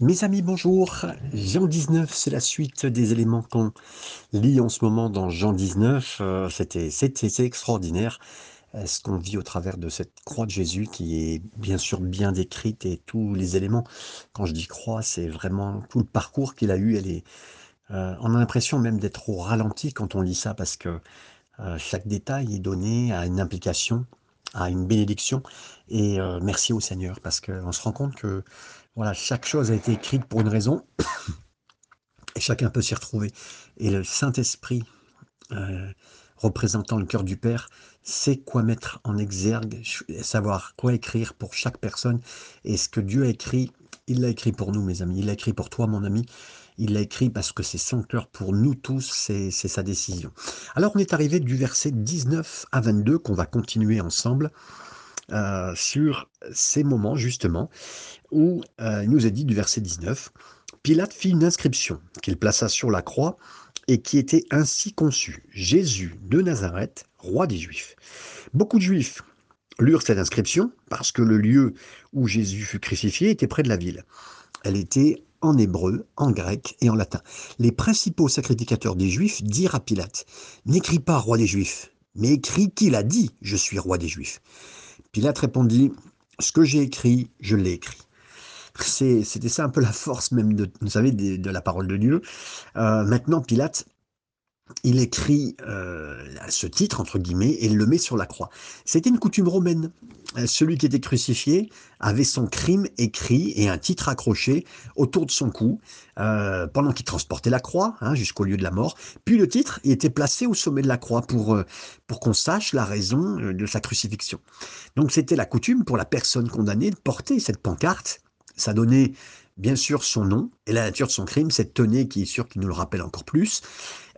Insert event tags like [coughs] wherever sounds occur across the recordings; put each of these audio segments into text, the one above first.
Mes amis, bonjour. Jean 19, c'est la suite des éléments qu'on lit en ce moment dans Jean 19. Euh, c'était, extraordinaire euh, ce qu'on vit au travers de cette croix de Jésus qui est bien sûr bien décrite et tous les éléments. Quand je dis croix, c'est vraiment tout le parcours qu'il a eu. Euh, on a l'impression même d'être au ralenti quand on lit ça parce que chaque détail est donné à une implication, à une bénédiction. Et merci au Seigneur parce qu'on se rend compte que voilà, chaque chose a été écrite pour une raison, et chacun peut s'y retrouver. Et le Saint-Esprit, euh, représentant le cœur du Père, sait quoi mettre en exergue, savoir quoi écrire pour chaque personne. Et ce que Dieu a écrit, il l'a écrit pour nous, mes amis. Il l'a écrit pour toi, mon ami. Il l'a écrit parce que c'est son cœur pour nous tous, c'est sa décision. Alors on est arrivé du verset 19 à 22 qu'on va continuer ensemble. Euh, sur ces moments justement où euh, il nous est dit du verset 19, Pilate fit une inscription qu'il plaça sur la croix et qui était ainsi conçue, Jésus de Nazareth, roi des Juifs. Beaucoup de Juifs lurent cette inscription parce que le lieu où Jésus fut crucifié était près de la ville. Elle était en hébreu, en grec et en latin. Les principaux sacrificateurs des Juifs dirent à Pilate, N'écris pas roi des Juifs, mais écris qu'il a dit, je suis roi des Juifs. Pilate répondit, ce que j'ai écrit, je l'ai écrit. C'était ça un peu la force même de, vous savez, de, la parole de Dieu. Euh, maintenant, Pilate, il écrit euh, ce titre, entre guillemets, et le met sur la croix. C'était une coutume romaine. Euh, celui qui était crucifié avait son crime écrit et un titre accroché autour de son cou euh, pendant qu'il transportait la croix hein, jusqu'au lieu de la mort. Puis le titre était placé au sommet de la croix pour, pour qu'on sache la raison de sa crucifixion. Donc c'était la coutume pour la personne condamnée de porter cette pancarte. Ça donnait bien sûr son nom et la nature de son crime, cette tenée qui est sûre qu'il nous le rappelle encore plus.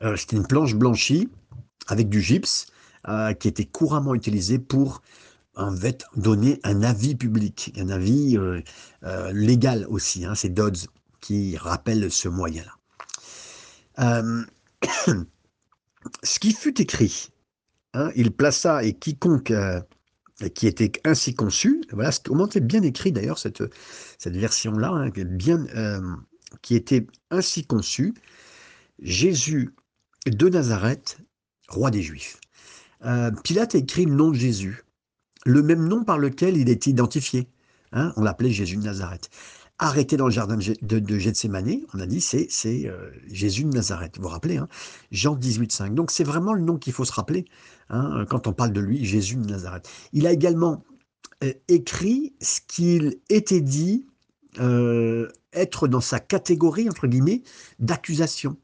Euh, c'était une planche blanchie avec du gypse euh, qui était couramment utilisée pour en donner un avis public, un avis euh, légal aussi. Hein, C'est Dodds qui rappelle ce moyen-là. [coughs] ce qui fut écrit, hein, il plaça et quiconque qui était ainsi conçu. Voilà comment c'est bien écrit d'ailleurs cette, cette version-là, hein, bien, qui était ainsi conçu. Jésus de Nazareth, roi des Juifs. Euh, Pilate écrit le nom de Jésus, le même nom par lequel il est identifié. Hein, on l'appelait Jésus de Nazareth. Arrêté dans le jardin de, de, Gethsemane, on a dit c'est euh, Jésus de Nazareth. Vous vous rappelez, hein, Jean 18,5. Donc c'est vraiment le nom qu'il faut se rappeler hein, quand on parle de lui, Jésus de Nazareth. Il a également euh, écrit ce qu'il était dit être dans sa catégorie, entre guillemets, d'accusation.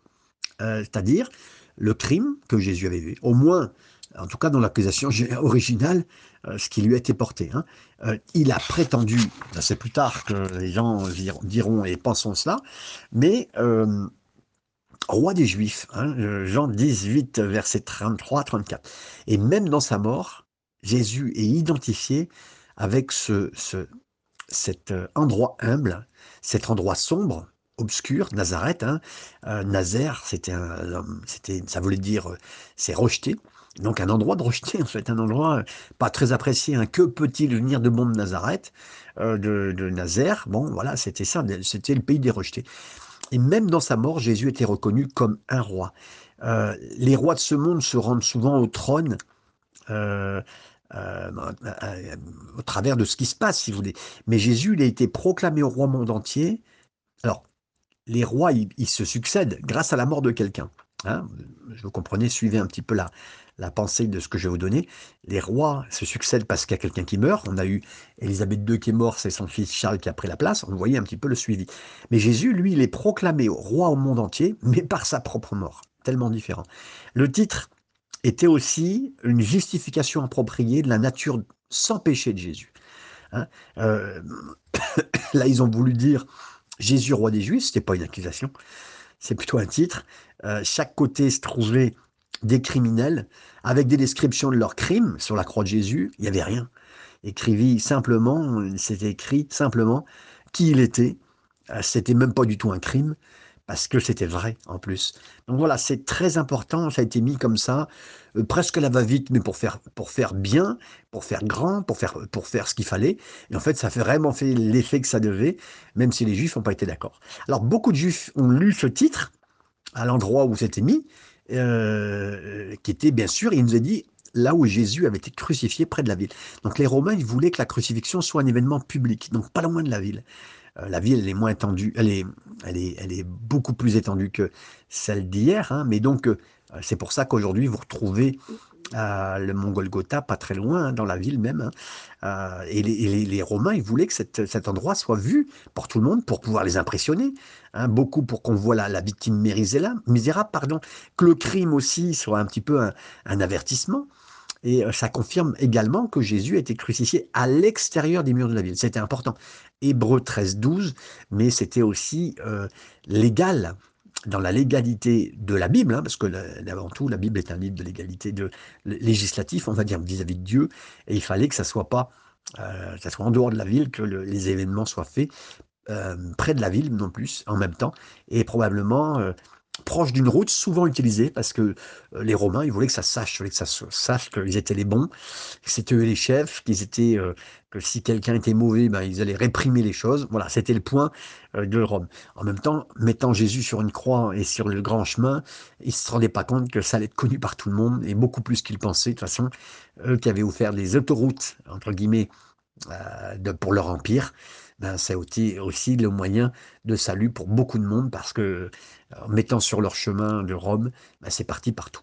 Euh, c'est-à-dire le crime que Jésus avait vu, au moins, en tout cas dans l'accusation [laughs] originale, euh, ce qui lui a été porté. Hein. Euh, il a prétendu, c'est plus tard que les gens diront et pensons cela, mais roi des Juifs, hein, Jean 18, verset 33-34. Et même dans sa mort, Jésus est identifié avec ce, ce, cet endroit humble, cet endroit sombre, obscur, Nazareth. Hein. Euh, Nazaire, c'était ça voulait dire euh, c'est rejeté. Donc un endroit de rejeté, en fait, un endroit euh, pas très apprécié. Hein. Que peut-il venir de bon de Nazareth, de, de Nazaire? Bon, voilà, c'était ça, c'était le pays des rejetés. Et même dans sa mort, Jésus était reconnu comme un roi. les rois de ce monde se rendent souvent au trône. au travers de ce qui se passe, si vous voulez. Mais Jésus, il a été proclamé au roi monde entier. Alors, les rois, ils, se succèdent grâce à la mort de quelqu'un. Hein. vous comprenez, suivez un petit peu la, la pensée de ce que je vais vous donner. Les rois se succèdent parce qu'il y a quelqu'un qui meurt. On a eu Élisabeth II qui est mort, c'est son fils Charles qui a pris la place. On voyait un petit peu le suivi. Mais Jésus, lui, il est proclamé roi au monde entier, [laughs] mais par sa propre mort. Tellement différent. Le titre était aussi une justification appropriée de la nature sans péché de Jésus. Hein. Euh, [coughs] là, ils ont voulu dire Jésus, roi des Juifs, ce n'était pas une accusation, c'est plutôt un titre. Euh, chaque côté se trouvait des criminels avec des descriptions de leurs crimes sur la croix de Jésus. Il n'y avait rien. Écrivit simplement, c'était écrit simplement qui il était. Euh, c'était même pas du tout un crime. parce que c'était vrai en plus. Donc voilà, c'est très important, ça a été mis comme ça, euh, presque la va-vite, mais pour faire, pour faire bien, pour faire grand, pour faire, pour faire ce qu'il fallait. Et en fait, ça a vraiment fait l'effet que ça devait, même si les juifs n'ont pas été d'accord. Alors beaucoup de juifs ont lu ce titre à l'endroit où c'était mis, euh, qui était bien sûr, il nous a dit là où Jésus avait été crucifié près de la ville. Donc les Romains, ils voulaient que la crucifixion soit un événement public, donc pas loin de la ville. Euh, la ville, elle est moins étendue, elle est, elle est, elle est beaucoup plus étendue que celle d'hier, hein, mais donc euh, c'est pour ça qu'aujourd'hui vous retrouvez euh, le mont Golgotha, pas très loin, hein, dans la ville même. Hein. et, les, Romains, ils voulaient que cet endroit soit vu pour tout le monde, pour pouvoir les impressionner. beaucoup pour qu'on voit la, victime misérable, pardon, que le crime aussi soit un petit peu un avertissement. Et ça confirme également que Jésus a été crucifié à l'extérieur des murs de la ville. C'était important. Hébreu 13, 12, mais c'était aussi légal dans la légalité de la Bible, hein, parce que avant tout, la Bible est un livre de légalité de, législatif, on va dire, vis-à-vis de Dieu, et il fallait que ça soit pas, ça soit en dehors de la ville, que les événements soient faits près de la ville non plus, en même temps, et probablement proche d'une route souvent utilisée parce que euh, les Romains, ils voulaient que ça sache, que ça sache qu'ils étaient les bons, que c'était eux les chefs, qu'ils étaient euh, que si quelqu'un était mauvais, ben, ils allaient réprimer les choses. Voilà, c'était le point euh, de Rome. En même temps, mettant Jésus sur une croix et sur le grand chemin, ils se rendaient pas compte que ça allait être connu par tout le monde et beaucoup plus qu'ils pensaient. De toute façon, eux qui avaient offert des autoroutes entre guillemets de, pour leur empire, ben, c'est aussi, aussi le moyen de salut pour beaucoup de monde parce que en mettant sur leur chemin de Rome, ben, c'est parti partout.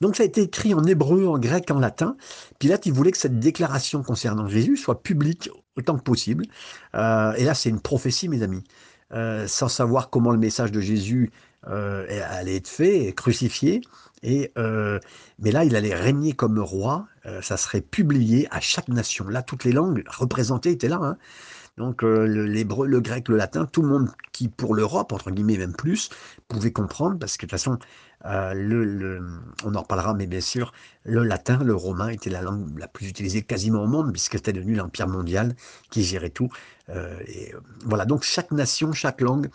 Donc ça a été écrit en hébreu, en grec, en latin. Pilate, il voulait que cette déclaration concernant Jésus soit publique autant que possible. Euh, et là, c'est une prophétie, mes amis. Euh, sans savoir comment le message de Jésus euh, allait être fait, crucifié. Et, mais là, il allait régner comme roi. ça serait publié à chaque nation. Là, toutes les langues représentées étaient là. Hein. Donc l'hébreu, le grec, le latin, tout le monde qui, pour l'Europe, entre guillemets même plus, pouvait comprendre, parce que de toute façon, on en reparlera, mais bien sûr, le latin, le romain était la langue la plus utilisée quasiment au monde, puisque c'était devenu l'empire mondial qui gérait tout. et voilà, donc chaque nation, chaque langue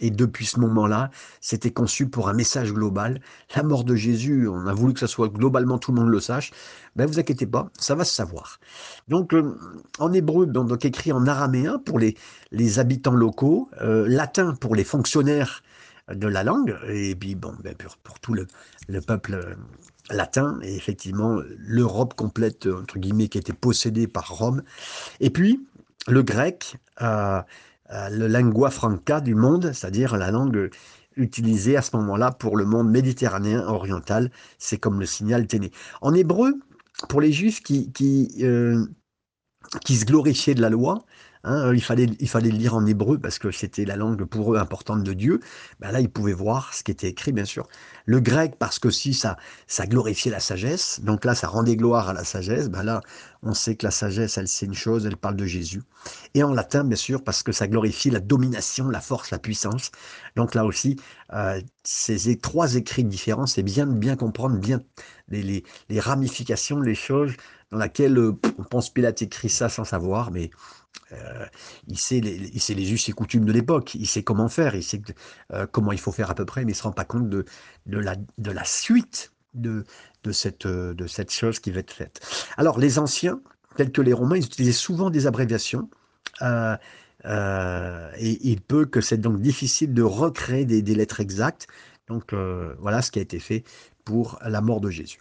et depuis ce moment-là, c'était conçu pour un message global. La mort de Jésus, on a voulu que ça soit globalement tout le monde le sache. Ben vous inquiétez pas, ça va se savoir. Donc euh, en hébreu, donc écrit en araméen pour les, les habitants locaux, euh, latin pour les fonctionnaires de la langue, et puis bon, ben, pour, tout le, le peuple euh, latin, et effectivement l'Europe complète, entre guillemets, qui était possédée par Rome. Et puis le grec, le lingua franca du monde, c'est-à-dire la langue utilisée à ce moment-là pour le monde méditerranéen oriental. C'est comme le signal téné. En hébreu, pour les juifs qui, qui, euh, qui se glorifiaient de la loi, Hein, euh, il, fallait, il fallait le lire en hébreu parce que c'était la langue pour eux importante de Dieu. Ben là, ils pouvaient voir ce qui était écrit, bien sûr. Le grec, parce que si ça, ça glorifiait la sagesse, donc là, ça rendait gloire à la sagesse. Ben là, on sait que la sagesse, elle sait une chose, elle parle de Jésus. Et en latin, bien sûr, parce que ça glorifie la domination, la force, la puissance. Donc là aussi, euh, ces trois écrits différents, c'est bien bien comprendre bien les, les, les, ramifications, les choses dans lesquelles euh, on pense Pilate écrit ça sans savoir, mais euh, il, sait les, us et coutumes de l'époque, il sait comment faire, il sait euh, comment il faut faire à peu près, mais il ne se rend pas compte de, la, suite de, de, cette, chose qui va être faite. Alors, les anciens, tels que les Romains, ils utilisaient souvent des abréviations. Euh, et il peut que c'est donc difficile de recréer des lettres exactes. Donc voilà ce qui a été fait pour la mort de Jésus.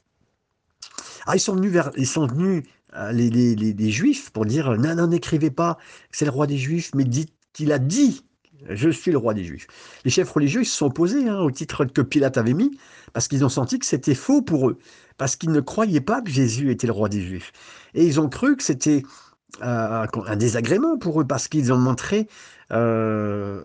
Ah, ils sont venus vers, ils sont venus euh, les, les, les, juifs pour dire non, non, n'écrivez pas, c'est le roi des juifs, mais dites qu'il a dit je suis le roi des Juifs. Les chefs religieux ils se sont opposés hein, au titre que Pilate avait mis, parce qu'ils ont senti que c'était faux pour eux, parce qu'ils ne croyaient pas que Jésus était le roi des Juifs. Et ils ont cru que c'était euh, un désagrément pour eux, parce qu'ils ont montré, euh,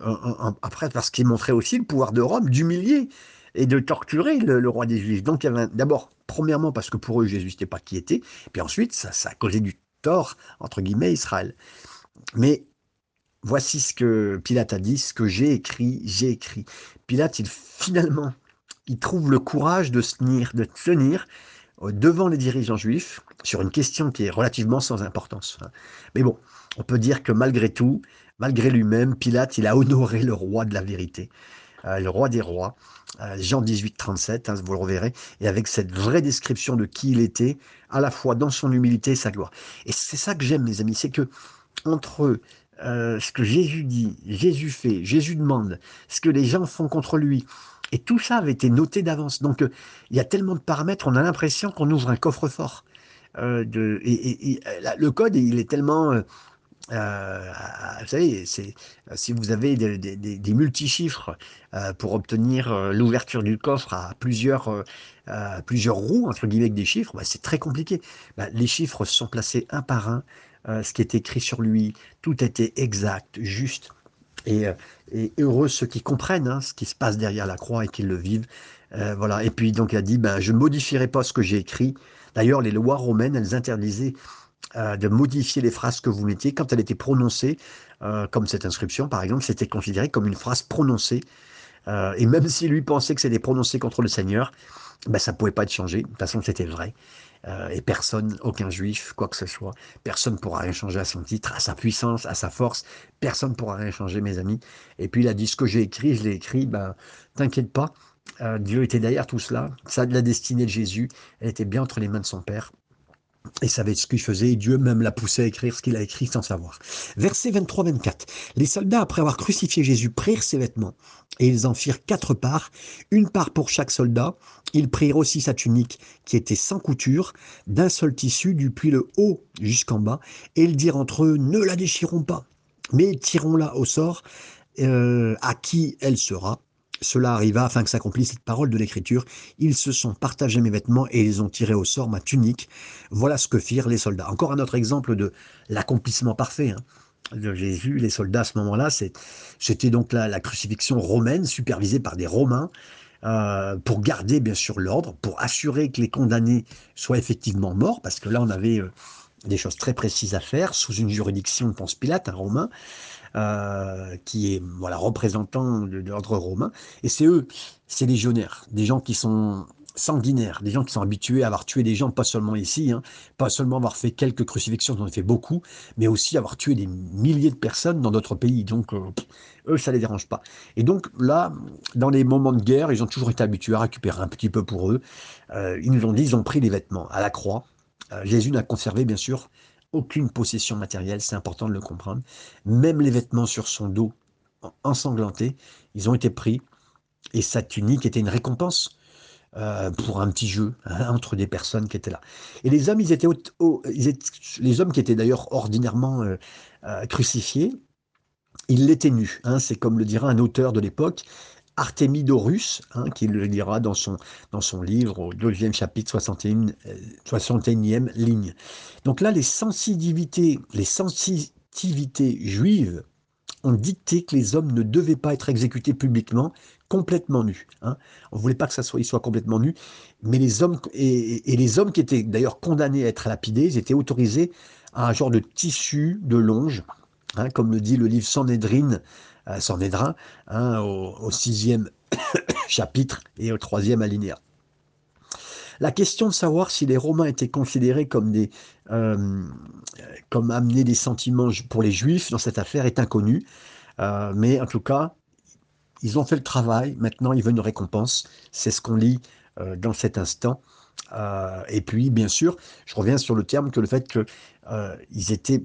après, parce qu'ils montraient aussi le pouvoir de Rome d'humilier et de torturer le, roi des Juifs. Donc il d'abord, premièrement, parce que pour eux, Jésus n'était pas qui était, puis ensuite, ça, a causé du tort, entre guillemets, Israël. Mais voici ce que Pilate a dit, ce que j'ai écrit, j'ai écrit. Pilate, il finalement, il trouve le courage de de tenir euh, devant les dirigeants juifs sur une question qui est relativement sans importance. Hein. Mais bon, on peut dire que malgré tout, malgré lui-même, Pilate, il a honoré le roi de la vérité, le roi des rois. Euh, Jean 18, 37, hein, vous le reverrez, et avec cette vraie description de qui il était, à la fois dans son humilité et sa gloire. Et c'est ça que j'aime, mes amis, c'est que entre euh, ce que Jésus dit, Jésus fait, Jésus demande, ce que les gens font contre lui, et tout ça avait été noté d'avance. Donc, il y a tellement de paramètres, on a l'impression qu'on ouvre un coffre-fort. de, et, le code, il est tellement euh, vous savez, c'est, si vous avez des, multi-chiffres euh, pour obtenir euh, l'ouverture du coffre à plusieurs, plusieurs roues, entre guillemets, des chiffres, bah, c'est très compliqué. Bah, les chiffres sont placés un par un, ce qui est écrit sur lui, tout était exact, juste. Et, heureux ceux qui comprennent hein, ce qui se passe derrière la croix et qui le vivent. voilà. Et puis donc il a dit, ben, je ne modifierai pas ce que j'ai écrit. D'ailleurs, les lois romaines, elles interdisaient euh, de modifier les phrases que vous mettiez. Quand elle était prononcée, euh, comme cette inscription par exemple, c'était considéré comme une phrase prononcée. Euh, et même [laughs] si lui pensait que c'était prononcé contre le Seigneur, ben, ça ne pouvait pas être changé. De toute façon, c'était vrai. et personne, aucun juif, quoi que ce soit, personne ne pourra rien changer à son titre, à sa puissance, à sa force. Personne ne pourra rien changer, mes amis. Et puis il a dit ce que j'ai écrit, je l'ai écrit, ben, t'inquiète pas. Dieu était derrière tout cela. Ça de la destinée de Jésus. Elle était bien entre les mains de son Père et savait ce qu'il faisait, et Dieu même l'a poussé à écrire ce qu'il a écrit sans savoir. Verset 23-24. Les soldats, après avoir crucifié Jésus, prirent ses vêtements, et ils en firent quatre parts, une part pour chaque soldat. Ils prirent aussi sa tunique, qui était sans couture, d'un seul tissu, depuis le haut jusqu'en bas, et ils dirent entre eux, ne la déchirons pas, mais tirons-la au sort, euh, à qui elle sera. Cela arriva afin que s'accomplisse cette parole de l'Écriture. Ils se sont partagés mes vêtements et ils ont tiré au sort ma tunique. Voilà ce que firent les soldats. Encore un autre exemple de l'accomplissement parfait. Hein, de Jésus, les soldats à ce moment-là, c'était donc la, crucifixion romaine supervisée par des Romains. Euh, pour garder bien sûr l'ordre, pour assurer que les condamnés soient effectivement morts, parce que là on avait euh, des choses très précises à faire sous une juridiction de Ponce Pilate, un Romain. Euh, qui est voilà représentant de, l'ordre romain. Et c'est eux, ces légionnaires, des gens qui sont sanguinaires, des gens qui sont habitués à avoir tué des gens, pas seulement ici, hein, pas seulement avoir fait quelques crucifixions, on en fait beaucoup, mais aussi avoir tué des milliers de personnes dans d'autres pays. Donc, euh, eux, ça les dérange pas. Et donc là, dans les moments de guerre, ils ont toujours été habitués à récupérer un petit peu pour eux. Euh, ils nous ont dit, ils ont pris les vêtements à la croix. Jésus n'a conservé, bien sûr, aucune possession matérielle, c'est important de le comprendre. Même les vêtements sur son dos ensanglantés, ils ont été pris. Et sa tunique était une récompense euh, pour un petit jeu hein, entre des personnes qui étaient là. Et les hommes, ils étaient, les hommes qui étaient d'ailleurs ordinairement euh, euh, crucifiés, ils l'étaient nus. Hein. c'est comme le dira un auteur de l'époque. Artemidorus, hein, qui le dira dans son, dans son livre au deuxième chapitre, 61, 61e euh, ligne. Donc là, les sensitivités, les juives ont dicté que les hommes ne devaient pas être exécutés publiquement, complètement nus. Hein. On ne voulait pas que ça soit, ils soient complètement nus, mais les hommes, et, et les hommes qui étaient d'ailleurs condamnés à être lapidés, ils étaient autorisés à un genre de tissu, de longe, hein, comme le dit le livre Sanhedrin, Sanhédrin, hein, au, sixième [coughs] chapitre et au troisième alinéa. La question de savoir si les Romains étaient considérés comme des, euh, comme amener des sentiments pour les Juifs dans cette affaire est inconnue, euh, mais en tout cas, ils ont fait le travail. Maintenant, ils veulent une récompense. C'est ce qu'on lit euh, dans cet instant. et puis, bien sûr, je reviens sur le terme que le fait qu'ils étaient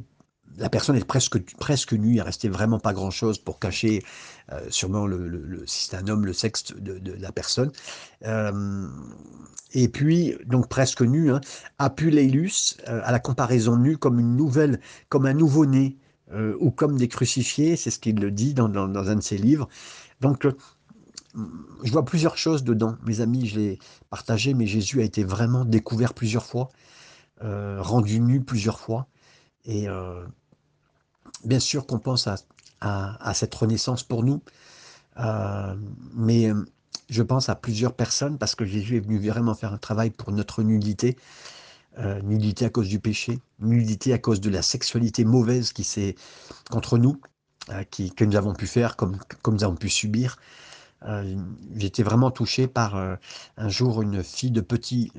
la personne est presque, presque nue, il restait vraiment pas grand-chose pour cacher euh, sûrement, le, si c'est un homme, le sexe de, la personne. Euh, et puis, donc presque nu, hein, Apuleilus, euh, à la comparaison nue comme une nouvelle, comme un nouveau-né, ou comme des crucifiés, c'est ce qu'il le dit dans, dans, un de ses livres. Donc, je vois plusieurs choses dedans. Mes amis, je l'ai partagé, mais Jésus a été vraiment découvert plusieurs fois, rendu nu plusieurs fois. Et bien sûr qu'on pense à, cette renaissance pour nous, euh, mais euh, je pense à plusieurs personnes parce que Jésus est venu vraiment faire un travail pour notre nudité, euh, nudité à cause du péché, nudité à cause de la sexualité mauvaise qui s'est contre nous, qui, que nous avons pu faire comme, nous avons pu subir. J'étais vraiment touché par un jour une fille de petit,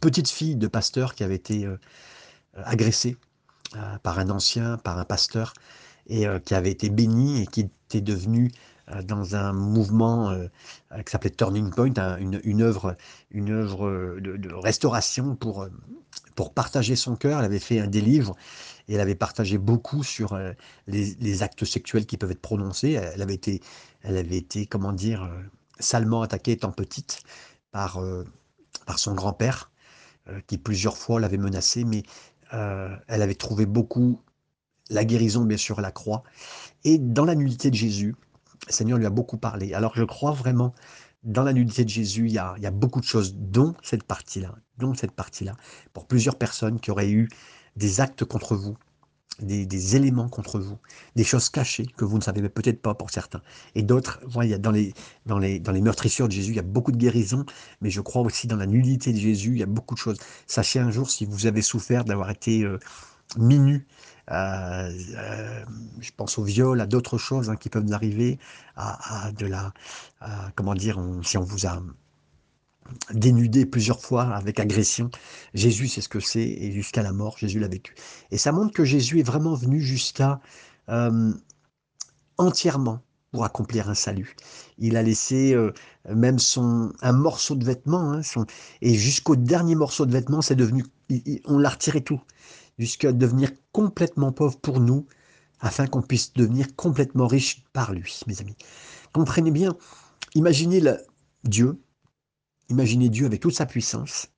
petite fille de pasteur qui avait été agressée euh, par un ancien, par un pasteur. et qui avait été béni et qui était devenu dans un mouvement qui s'appelait Turning Point, une, une, œuvre, une œuvre de, restauration pour, pour partager son cœur. Elle avait fait un des livres et elle avait partagé beaucoup sur les, actes sexuels qui peuvent être prononcés. Elle avait été, elle avait été comment dire, salement attaquée étant petite par, par son grand-père, qui plusieurs fois l'avait menacée, mais elle avait trouvé beaucoup la guérison, bien sûr, la croix. Et dans la nullité de Jésus, le Seigneur lui a beaucoup parlé. Alors je crois vraiment, dans la nudité de Jésus, il y a, beaucoup de choses, dont cette partie-là, dont cette partie-là, pour plusieurs personnes qui auraient eu des actes contre vous, des, éléments contre vous, des choses cachées que vous ne savez peut-être pas pour certains. Et d'autres, voilà, dans, les, dans, les, dans les meurtrissures de Jésus, il y a beaucoup de guérison, mais je crois aussi dans la nullité de Jésus, il y a beaucoup de choses. Sachez un jour, si vous avez souffert d'avoir été euh, minu, euh, euh, je pense au viol, à d'autres choses hein, qui peuvent arriver, à, de la, comment dire, si on vous a dénudé plusieurs fois avec agression, Jésus sait ce que c'est et jusqu'à la mort, Jésus l'a vécu. Et ça montre que Jésus est vraiment venu jusqu'à euh, entièrement pour accomplir un salut. Il a laissé même son un morceau de vêtement, hein, et jusqu'au dernier morceau de vêtement, c'est devenu, on l'a retiré tout jusqu'à devenir complètement pauvre pour nous, afin qu'on puisse devenir complètement riche par lui, mes amis. Comprenez bien, imaginez le Dieu, imaginez Dieu avec toute sa puissance,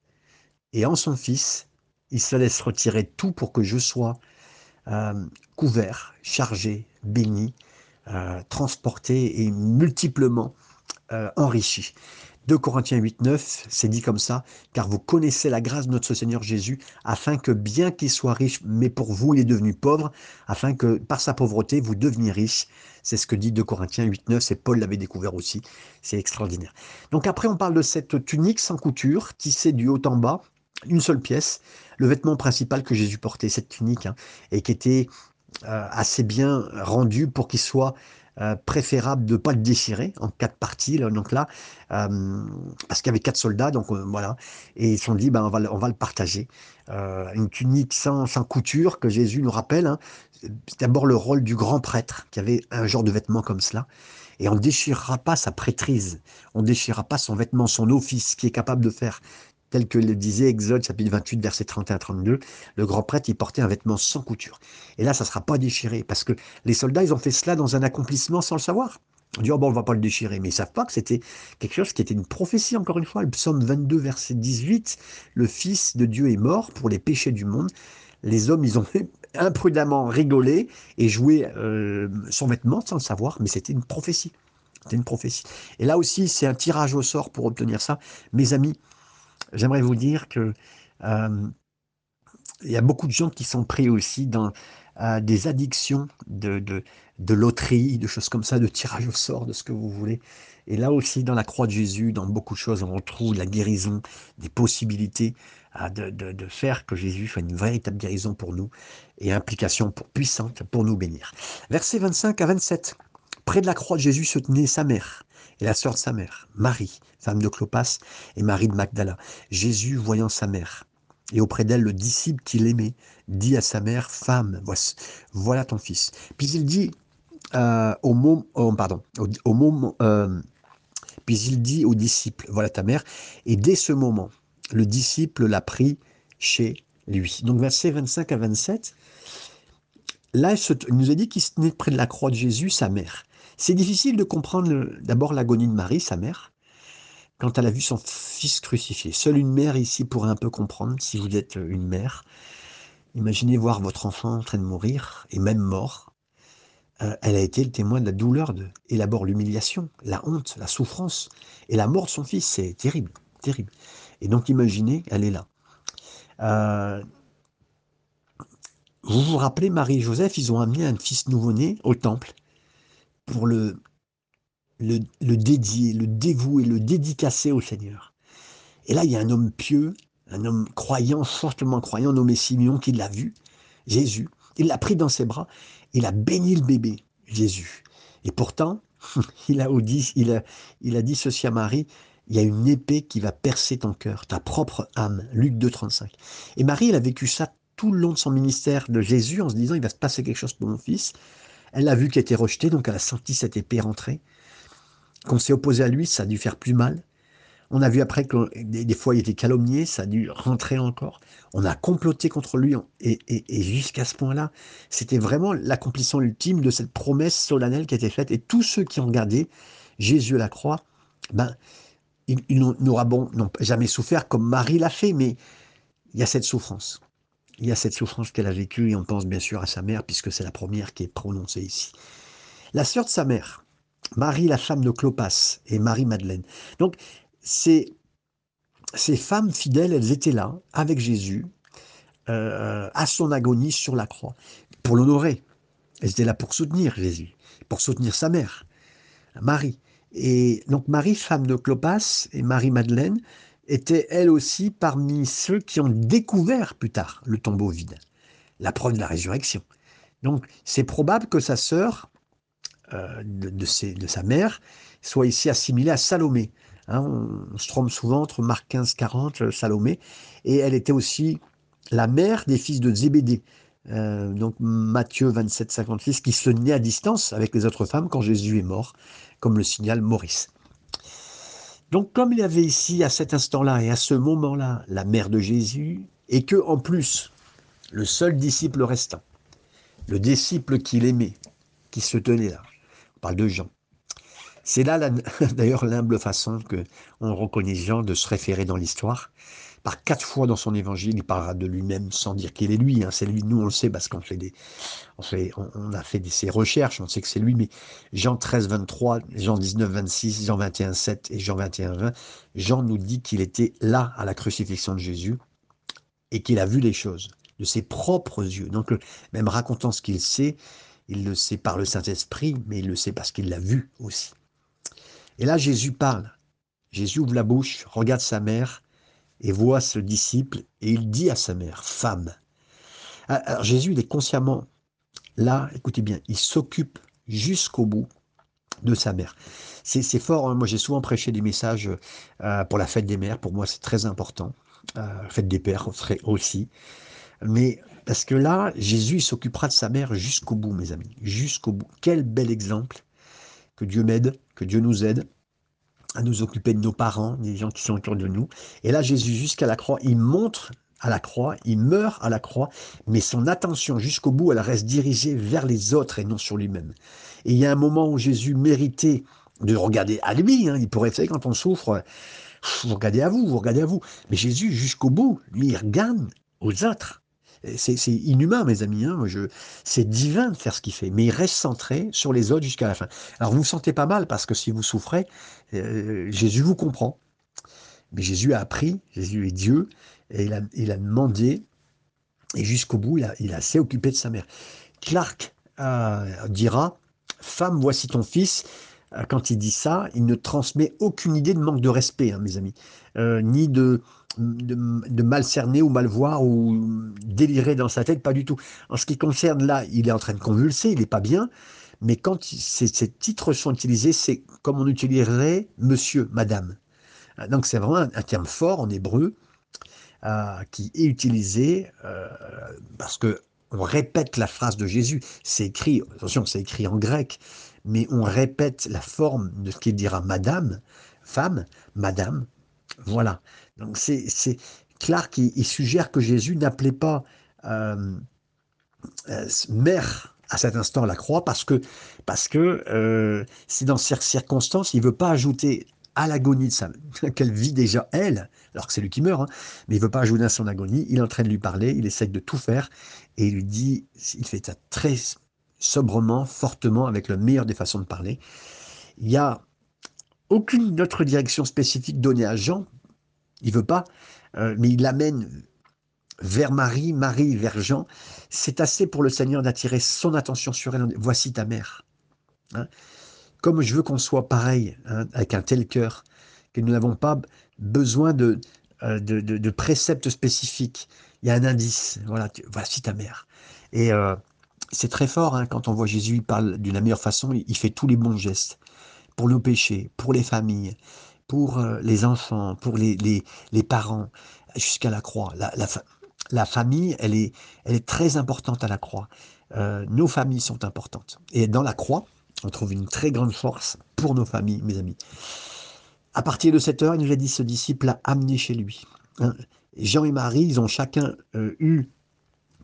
et en son Fils, il se laisse retirer tout pour que je sois euh, couvert, chargé, béni, euh, transporté et multiplement euh, enrichi. 2 Corinthiens 8, 9, c'est dit comme ça, car vous connaissez la grâce de notre Seigneur Jésus, afin que bien qu'il soit riche, mais pour vous il est devenu pauvre, afin que par sa pauvreté vous deveniez riche. C'est ce que dit 2 Corinthiens 8, 9, et Paul l'avait découvert aussi. C'est extraordinaire. Donc après on parle de cette tunique sans couture, tissée du haut en bas, une seule pièce, le vêtement principal que Jésus portait, cette tunique, hein, et qui était euh, assez bien rendu pour qu'il soit euh, préférable de ne pas le déchirer en quatre parties. Là, donc là, euh, parce qu'il y avait quatre soldats, donc euh, voilà, et ils se sont dit, ben, on, va, on va le partager. une tunique sans, couture que Jésus nous rappelle, hein, c'est d'abord le rôle du grand prêtre qui avait un genre de vêtement comme cela. Et on ne déchirera pas sa prêtrise, on ne déchirera pas son vêtement, son office, qui est capable de faire tel que le disait Exode chapitre 28 verset 31 32, le grand prêtre il portait un vêtement sans couture. Et là ça sera pas déchiré parce que les soldats ils ont fait cela dans un accomplissement sans le savoir. On dit oh bon on va pas le déchirer mais ils savent pas que c'était quelque chose qui était une prophétie encore une fois. Le psaume 22 verset 18, le fils de Dieu est mort pour les péchés du monde. Les hommes ils ont [laughs] imprudemment rigolé et joué euh, son vêtement sans le savoir mais c'était une prophétie. C'était une prophétie. Et là aussi c'est un tirage au sort pour obtenir ça. Mes amis, j'aimerais vous dire que euh, il y a beaucoup de gens qui sont pris aussi dans euh, des addictions de, de, loterie, de choses comme ça, de tirage au sort, de ce que vous voulez. Et là aussi, dans la croix de Jésus, dans beaucoup de choses, on retrouve la guérison, des possibilités euh, de, de, faire que Jésus soit une véritable guérison pour nous et implication pour, puissante pour nous bénir. Versets 25 à 27. Près de la croix de Jésus se tenait sa mère et la sœur de sa mère, Marie, femme de Clopas, et Marie de Magdala. Jésus, voyant sa mère, et auprès d'elle le disciple qu'il aimait, dit à sa mère, Femme, voilà ton fils. Puis il dit euh, au oh, pardon, au, euh, puis il dit au disciple, voilà ta mère, et dès ce moment, le disciple l'a pris chez lui. Donc versets 25 à 27, là, il nous a dit qu'il se tenait près de la croix de Jésus, sa mère. C'est difficile de comprendre d'abord l'agonie de Marie, sa mère, quand elle a vu son fils crucifié. Seule une mère ici pourrait un peu comprendre, si vous êtes une mère. Imaginez voir votre enfant en train de mourir, et même mort. Euh, elle a été le témoin de la douleur, et d'abord l'humiliation, la honte, la souffrance, et la mort de son fils. C'est terrible, terrible. Et donc imaginez, elle est là. Euh, vous vous rappelez, Marie et Joseph, ils ont amené un fils nouveau-né au temple pour le, le, dédier, le dévouer, le dédicacer au Seigneur. Et là, il y a un homme pieux, un homme croyant, fortement croyant, nommé Simeon, qui l'a vu, Jésus. Il l'a pris dans ses bras, il a béni le bébé, Jésus. Et pourtant, [laughs] il a, dit, il, a, il a dit ceci à Marie, il y a une épée qui va percer ton cœur, ta propre âme. Luc 2, 35. Et Marie, elle a vécu ça tout le long de son ministère de Jésus en se disant, il va se passer quelque chose pour mon fils. Elle a vu qu'elle était rejetée, donc elle a senti cette épée rentrer. Qu'on s'est opposé à lui, ça a dû faire plus mal. On a vu après que des, fois il était calomnié, ça a dû rentrer encore. On a comploté contre lui et, jusqu'à ce point-là, c'était vraiment l'accomplissement ultime de cette promesse solennelle qui a été faite. Et tous ceux qui ont regardé Jésus à la croix, ben, ils, n'ont jamais souffert comme Marie l'a fait, mais il y a cette souffrance. Il y a cette souffrance qu'elle a vécue et on pense bien sûr à sa mère puisque c'est la première qui est prononcée ici. La sœur de sa mère, Marie la femme de Clopas et Marie-Madeleine. Donc ces, femmes fidèles, elles étaient là avec Jésus euh, à son agonie sur la croix pour l'honorer. Elles étaient là pour soutenir Jésus, pour soutenir sa mère, Marie. Et donc Marie, femme de Clopas et Marie-Madeleine, était elle aussi parmi ceux qui ont découvert plus tard le tombeau vide, la preuve de la résurrection. Donc c'est probable que sa sœur, euh, de, sa mère, soit ici assimilée à Salomé. Hein, on, se trompe souvent entre Marc 15, 40, euh, Salomé, et elle était aussi la mère des fils de Zébédée. Euh, donc Matthieu 27, 56, qui se tenait à distance avec les autres femmes quand Jésus est mort, comme le signale Maurice. Donc comme il y avait ici à cet instant-là et à ce moment-là la mère de Jésus, et que en plus le seul disciple restant, le disciple qu'il aimait, qui se tenait là, on parle de Jean, c'est là [laughs] d'ailleurs l'humble façon que on reconnaît Jean de se référer dans l'histoire. Par quatre fois dans son évangile, il parlera de lui-même sans dire qu'il est lui. Hein. C'est lui, nous on le sait parce qu'on fait des, on, fait, on, a fait des, ses recherches, on sait que c'est lui. Mais Jean 13, 23, Jean 19, 26, Jean 21, 7 et Jean 21, 20, Jean nous dit qu'il était là à la crucifixion de Jésus et qu'il a vu les choses de ses propres yeux. Donc même racontant ce qu'il sait, il le sait par le Saint-Esprit, mais il le sait parce qu'il l'a vu aussi. Et là, Jésus parle. Jésus ouvre la bouche, regarde sa mère et voit ce disciple et il dit à sa mère, femme. Ah, alors Jésus, il est consciemment là, écoutez bien, il s'occupe jusqu'au bout de sa mère. C'est fort, hein. moi j'ai souvent prêché des messages euh, pour la fête des mères, pour moi c'est très important, euh, fête des pères aussi, mais parce que là, Jésus s'occupera de sa mère jusqu'au bout, mes amis, jusqu'au bout. Quel bel exemple que Dieu m'aide, que Dieu nous aide à nous occuper de nos parents, des gens qui sont autour de nous. Et là, Jésus, jusqu'à la croix, il montre à la croix, il meurt à la croix, mais son attention jusqu'au bout, elle reste dirigée vers les autres et non sur lui-même. Et il y a un moment où Jésus méritait de regarder à lui, hein. il pourrait faire quand on souffre, vous regardez à vous, vous regardez à vous. Mais Jésus, jusqu'au bout, lui, il regarde aux autres. C'est inhumain, mes amis. Hein. C'est divin de faire ce qu'il fait, mais il reste centré sur les autres jusqu'à la fin. Alors vous vous sentez pas mal parce que si vous souffrez, euh, Jésus vous comprend. Mais Jésus a appris, Jésus est Dieu, et il a, demandé, et jusqu'au bout, il a, il a assez occupé de sa mère. Clark euh, dira, Femme, voici ton fils. Euh, quand il dit ça, il ne transmet aucune idée de manque de respect, hein, mes amis, ni de, de, mal cerner ou mal voir ou délirer dans sa tête, pas du tout. En ce qui concerne là, il est en train de convulser, il n'est pas bien, mais quand ces, titres sont utilisés, c'est comme on utiliserait monsieur, madame. Ah, donc c'est vraiment un, terme fort en hébreu euh, qui est utilisé euh, parce que on répète la phrase de Jésus. C'est écrit, attention, c'est écrit en grec, mais on répète la forme de ce qu'il dira madame, femme, madame. Voilà. Donc c'est clair qu'il suggère que Jésus n'appelait pas euh, euh, mère à cet instant la croix parce que parce que euh, c'est dans ces circonstances il veut pas ajouter à l'agonie de sa [laughs] qu'elle vit déjà elle alors que c'est lui qui meurt hein, mais il veut pas ajouter à son agonie il est en train de lui parler il essaie de tout faire et il lui dit il fait ça très sobrement fortement avec le meilleur des façons de parler il y a aucune autre direction spécifique donnée à Jean il veut pas, euh, mais il l'amène vers Marie, Marie vers Jean. C'est assez pour le Seigneur d'attirer son attention sur elle. Voici ta mère. Hein. Comme je veux qu'on soit pareil, hein, avec un tel cœur, que nous n'avons pas besoin de, euh, de, préceptes spécifiques. Il y a un indice. Voilà, voici ta mère. Et euh, c'est très fort hein, quand on voit Jésus, il parle d'une meilleure façon, il fait tous les bons gestes pour nos péchés, pour les familles, pour euh, les enfants, pour les, les, parents, jusqu'à la croix. La, la, famille, elle est, elle est très importante à la croix. euh, nos familles sont importantes. Et dans la croix, on trouve une très grande force pour nos familles, mes amis. À partir de cette heure, il nous a dit ce disciple à amener chez lui. Hein. Jean et Marie, ils ont chacun euh, eu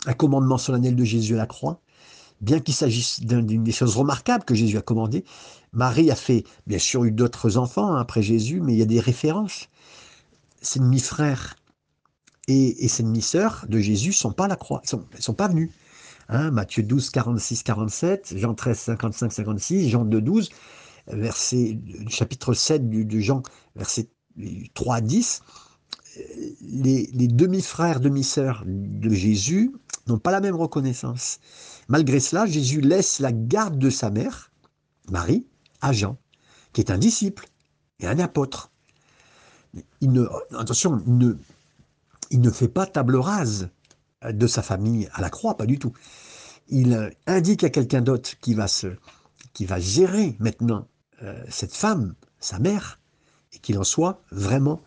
un commandement solennel de Jésus à la croix, bien qu'il s'agisse d'une des choses remarquables que Jésus a commandé. Marie a fait, bien sûr, eu d'autres enfants hein, après Jésus, mais il y a des références. Ses demi-frères et, ses demi-sœurs de Jésus sont pas à la croix, ne sont, pas venus. Hein, Matthieu 12, 46, 47, Jean 13, 55, 56, Jean 2, 12, verset, chapitre 7 de Jean, verset 3 à 10. Les, les demi-frères, demi-sœurs de Jésus n'ont pas la même reconnaissance. Malgré cela, Jésus laisse la garde de sa mère, Marie, à Jean, qui est un disciple et un apôtre. Il ne, attention, il ne, fait pas table rase de sa famille à la croix, pas du tout. Il indique à quelqu'un d'autre qui va se, qui va gérer maintenant euh, cette femme, sa mère, et qu'il en soit vraiment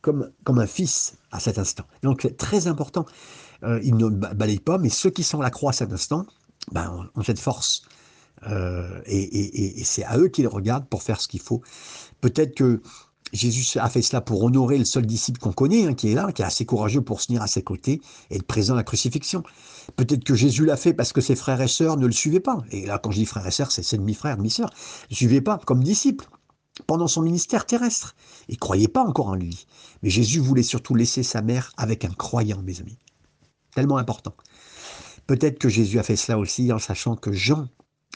comme, comme un fils à cet instant. Donc c'est très important. Euh, il ne balaye pas, mais ceux qui sont à la croix à cet instant, ben, ont cette force. Euh, et, c'est à eux qu'ils regardent pour faire ce qu'il faut. Peut-être que Jésus a fait cela pour honorer le seul disciple qu'on connaît, hein, qui est là, qui est assez courageux pour se tenir à ses côtés et être présent à la crucifixion. Peut-être que Jésus l'a fait parce que ses frères et sœurs ne le suivaient pas. Et là, quand je dis frères et sœurs, c'est ses demi-frères, demi-sœurs. Ne suivaient pas comme disciple pendant son ministère terrestre. Ils ne croyaient pas encore en lui. Mais Jésus voulait surtout laisser sa mère avec un croyant, mes amis. Tellement important. Peut-être que Jésus a fait cela aussi en sachant que Jean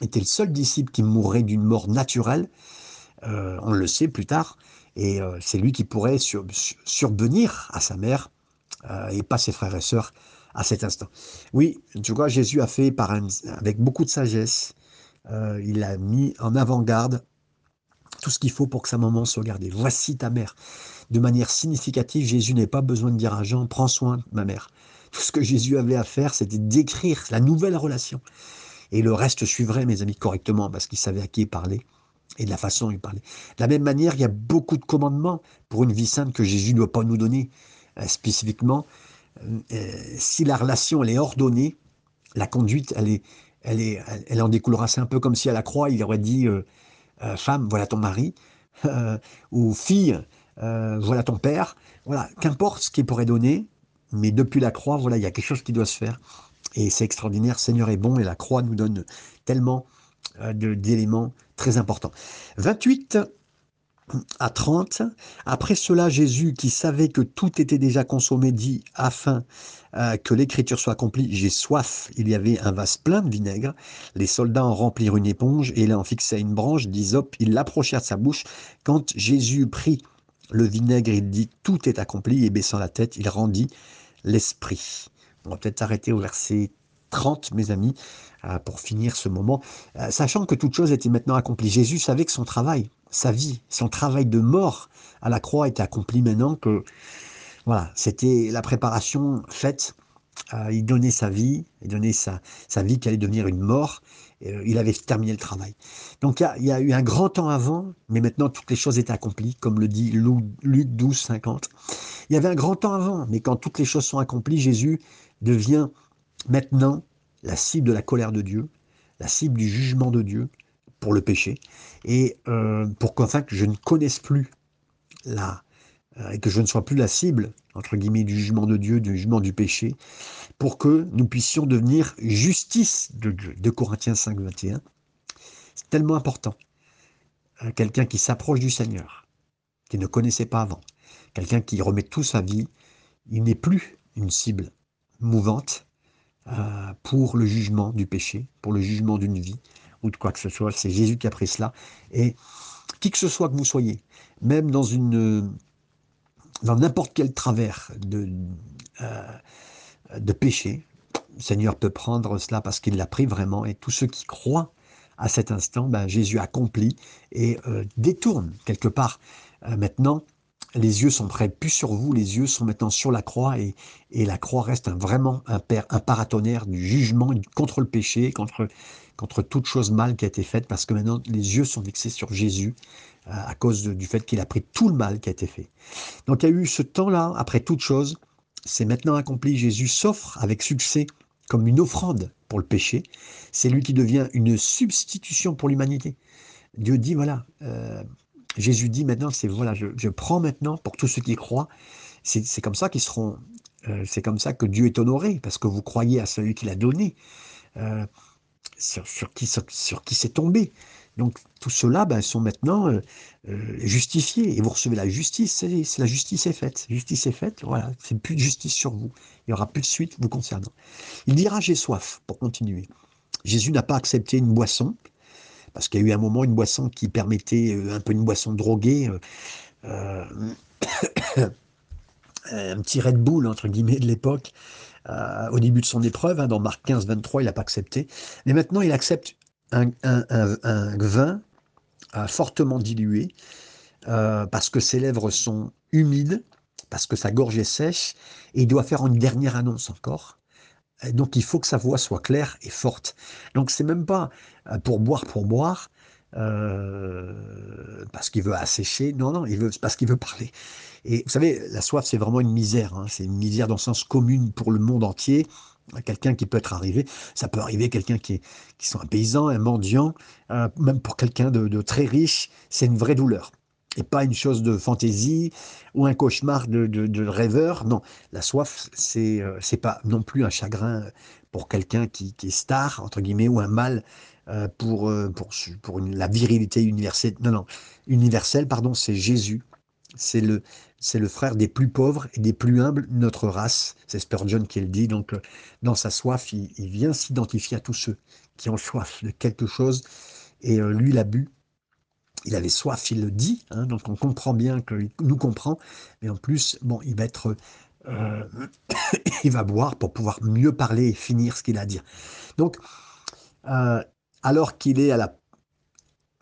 était le seul disciple qui mourrait d'une mort naturelle. Euh, on le sait plus tard. Et euh, c'est lui qui pourrait survenir à sa mère euh, et pas ses frères et sœurs à cet instant. Oui, tu vois, Jésus a fait par avec beaucoup de sagesse. il a mis en avant-garde tout ce qu'il faut pour que sa maman soit gardée. Voici ta mère. De manière significative, Jésus n'a pas besoin de dire à Jean, prends soin de ma mère. Tout ce que Jésus avait à faire, c'était d'écrire la nouvelle relation. Et le reste suivrait, mes amis, correctement, parce qu'il savait à qui il parlait et de la façon dont il parlait. De la même manière, il y a beaucoup de commandements pour une vie sainte que Jésus ne doit pas nous donner euh, spécifiquement. Euh, euh, si la relation elle est ordonnée, la conduite, elle, est, elle, est, elle en découlera. C'est un peu comme si à la croix, il aurait dit Femme, voilà ton mari, ou Fille, voilà ton père. Voilà, qu'importe ce qu'il pourrait donner, mais depuis la croix, voilà, il y a quelque chose qui doit se faire. Et c'est extraordinaire, Seigneur est bon, et la croix nous donne tellement euh, d'éléments très importants. 28 à 30. Après cela, Jésus, qui savait que tout était déjà consommé, dit, afin euh, que l'écriture soit accomplie, j'ai soif. Il y avait un vase plein de vinaigre. Les soldats en remplirent une éponge et là en fixaient une branche d'hysope. Ils l'approchèrent de sa bouche. Quand Jésus prit le vinaigre, il dit, tout est accompli, et baissant la tête, il rendit l'esprit. On va peut-être s'arrêter au verset 30, mes amis, euh, pour finir ce moment, euh, sachant que toute chose était maintenant accomplie. Jésus savait que son travail, sa vie, son travail de mort à la croix était accompli maintenant, que voilà, c'était la préparation faite. Euh, il donnait sa vie, il donnait sa, sa vie qui allait devenir une mort, il avait terminé le travail. Donc il y, a, eu un grand temps avant, mais maintenant toutes les choses étaient accomplies, comme le dit Luc 12, 50. Il y avait un grand temps avant, mais quand toutes les choses sont accomplies, Jésus devient maintenant la cible de la colère de Dieu, la cible du jugement de Dieu pour le péché, et euh, pour qu'enfin que je ne connaisse plus la, euh, et que je ne sois plus la cible, entre guillemets, du jugement de Dieu, du jugement du péché, pour que nous puissions devenir justice de Dieu. De Corinthiens 5, 21. C'est tellement important. Euh, quelqu'un qui s'approche du Seigneur, qui ne connaissait pas avant, quelqu'un qui remet tout sa vie, il n'est plus une cible mouvante euh, pour le jugement du péché, pour le jugement d'une vie ou de quoi que ce soit. C'est Jésus qui a pris cela. Et qui que ce soit que vous soyez, même dans une dans n'importe quel travers de, euh, de péché, le Seigneur peut prendre cela parce qu'il l'a pris vraiment. Et tous ceux qui croient à cet instant, ben, Jésus accomplit et euh, détourne quelque part. Euh, maintenant, les yeux sont prêts plus sur vous, les yeux sont maintenant sur la croix et, et la croix reste un, vraiment un, père, un paratonnerre du jugement contre le péché, contre, contre toute chose mal qui a été faite, parce que maintenant les yeux sont fixés sur Jésus euh, à cause du fait qu'il a pris tout le mal qui a été fait. Donc il y a eu ce temps-là, après toute chose, c'est maintenant accompli, Jésus s'offre avec succès comme une offrande pour le péché. C'est lui qui devient une substitution pour l'humanité. Dieu dit, voilà, euh, Jésus dit maintenant, c'est voilà, je, prends maintenant pour tous ceux qui croient. C'est comme ça qu'ils seront, euh, c'est comme ça que Dieu est honoré, parce que vous croyez à celui qui l'a donné, euh, sur, qui, sur, qui c'est tombé. Donc tout cela ben, sont maintenant justifiés et vous recevez la justice. La justice est faite. Justice est faite. Voilà, c'est plus de justice sur vous. Il n'y aura plus de suite vous concernant. Il dira j'ai soif pour continuer. Jésus n'a pas accepté une boisson parce qu'il y a eu un moment une boisson qui permettait euh, un peu une boisson droguée, euh, euh, [coughs] un petit Red Bull entre guillemets de l'époque. au début de son épreuve, hein, dans Marc 15, 23, il n'a pas accepté. Mais maintenant, il accepte un, vin fortement dilué, parce que ses lèvres sont humides, parce que sa gorge est sèche, et il doit faire une dernière annonce encore. Donc il faut que sa voix soit claire et forte. Donc c'est même pas euh, pour boire pour boire, euh, parce qu'il veut assécher. Non, non, il veut parce qu'il veut parler. Et vous savez, la soif, c'est vraiment une misère. Hein. C'est une misère dans le sens commune pour le monde entier. Quelqu'un qui peut être arrivé, ça peut arriver quelqu'un qui, qui sont un paysan, un mendiant, même pour quelqu'un de très riche, c'est une vraie douleur et pas une chose de fantaisie ou un cauchemar de, rêveur. Non, la soif, c'est euh, c'est pas non plus un chagrin pour quelqu'un qui, est star, entre guillemets, ou un mal euh, pour, euh, pour, pour la virilité universelle. Non, non, universelle, pardon, c'est Jésus. C'est le, c'est le frère des plus pauvres et des plus humbles de notre race. C'est Spurgeon qui le dit. Donc, dans sa soif, il, vient s'identifier à tous ceux qui ont [laughs] soif de quelque chose. Et lui, il a bu il avait soif, il le dit, hein, donc on comprend bien qu'il nous comprend, mais en plus, bon, il va être, euh, [coughs] il va boire pour pouvoir mieux parler et finir ce qu'il a à dire. Donc, euh, alors qu'il est à la,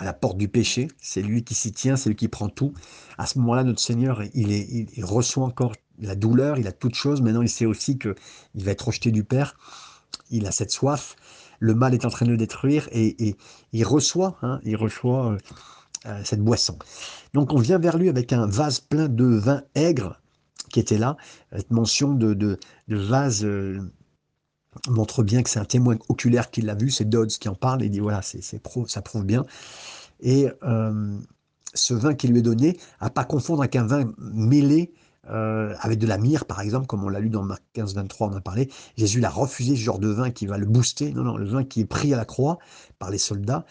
à la porte du péché, c'est lui qui s'y tient, c'est lui qui prend tout. À ce moment-là, notre Seigneur, il, reçoit encore la douleur, il a toute chose. Maintenant, il sait aussi que il va être rejeté du Père. Il a cette soif. Le mal est en train de le détruire et, il reçoit, hein, il reçoit. Euh, euh, cette boisson. Donc on vient vers lui avec un vase plein de vin aigre qui était là. Cette mention de, de, vase euh, montre bien que c'est un témoin oculaire qui l'a vu, c'est Dodds qui en parle, il dit voilà, c'est, ça prouve bien. Et euh, ce vin qui lui est donné, à pas confondre avec un vin mêlé avec de la myrrhe, par exemple, comme on l'a lu dans Marc 15, 23, on en a parlé. Jésus l'a refusé ce genre de vin qui va le booster. Non, non, le vin qui est pris à la croix par les soldats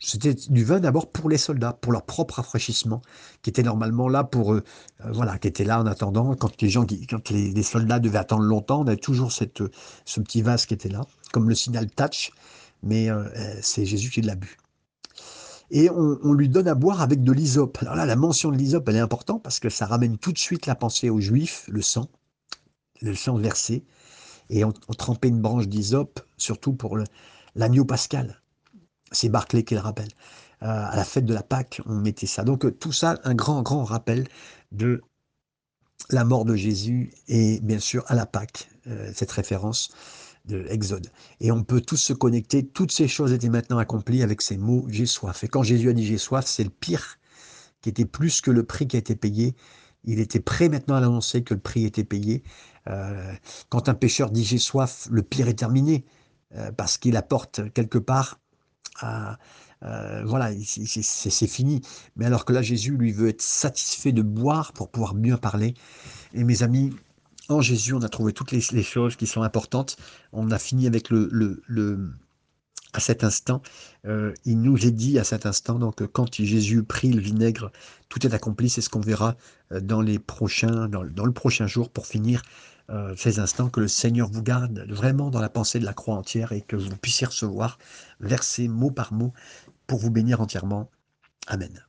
c'était du vin d'abord pour les soldats, pour leur propre rafraîchissement, qui était normalement là pour eux, euh, voilà, qui était là en attendant. Quand les gens, quand les, soldats devaient attendre longtemps, on avait toujours cette, ce petit vase qui était là, comme le signal touch, mais euh, c'est Jésus qui l'a bu. Et on, lui donne à boire avec de l'hysope. Alors là, la mention de l'hysope, elle est importante parce que ça ramène tout de suite la pensée aux Juifs, le sang, le sang versé. Et on, trempait une branche d'hysope, surtout pour l'agneau pascal c'est Barclay qui le rappelle. Euh, à la fête de la Pâque, on mettait ça. Donc euh, tout ça, un grand, grand rappel de la mort de Jésus et bien sûr à la Pâque, euh, cette référence de Exode. Et on peut tous se connecter, toutes ces choses étaient maintenant accomplies avec ces mots « j'ai soif ». Et quand Jésus a dit « j'ai soif », c'est le pire qui était plus que le prix qui a été payé. Il était prêt maintenant à l'annoncer que le prix était payé. quand un pécheur dit « j'ai soif », le pire est terminé parce qu'il apporte quelque part euh, voilà, c'est fini. Mais alors que là, Jésus, lui, veut être satisfait de boire pour pouvoir mieux parler. Et mes amis, en Jésus, on a trouvé toutes les, choses qui sont importantes. On a fini avec le, le, à cet instant. Euh, il nous est dit à cet instant, donc quand Jésus prit le vinaigre, tout est accompli. C'est ce qu'on verra euh, dans les prochains, dans, dans le prochain jour pour finir euh, ces instants, que le Seigneur vous garde vraiment dans la pensée de la croix entière et que vous puissiez recevoir verset mot par mot pour vous bénir entièrement. Amen.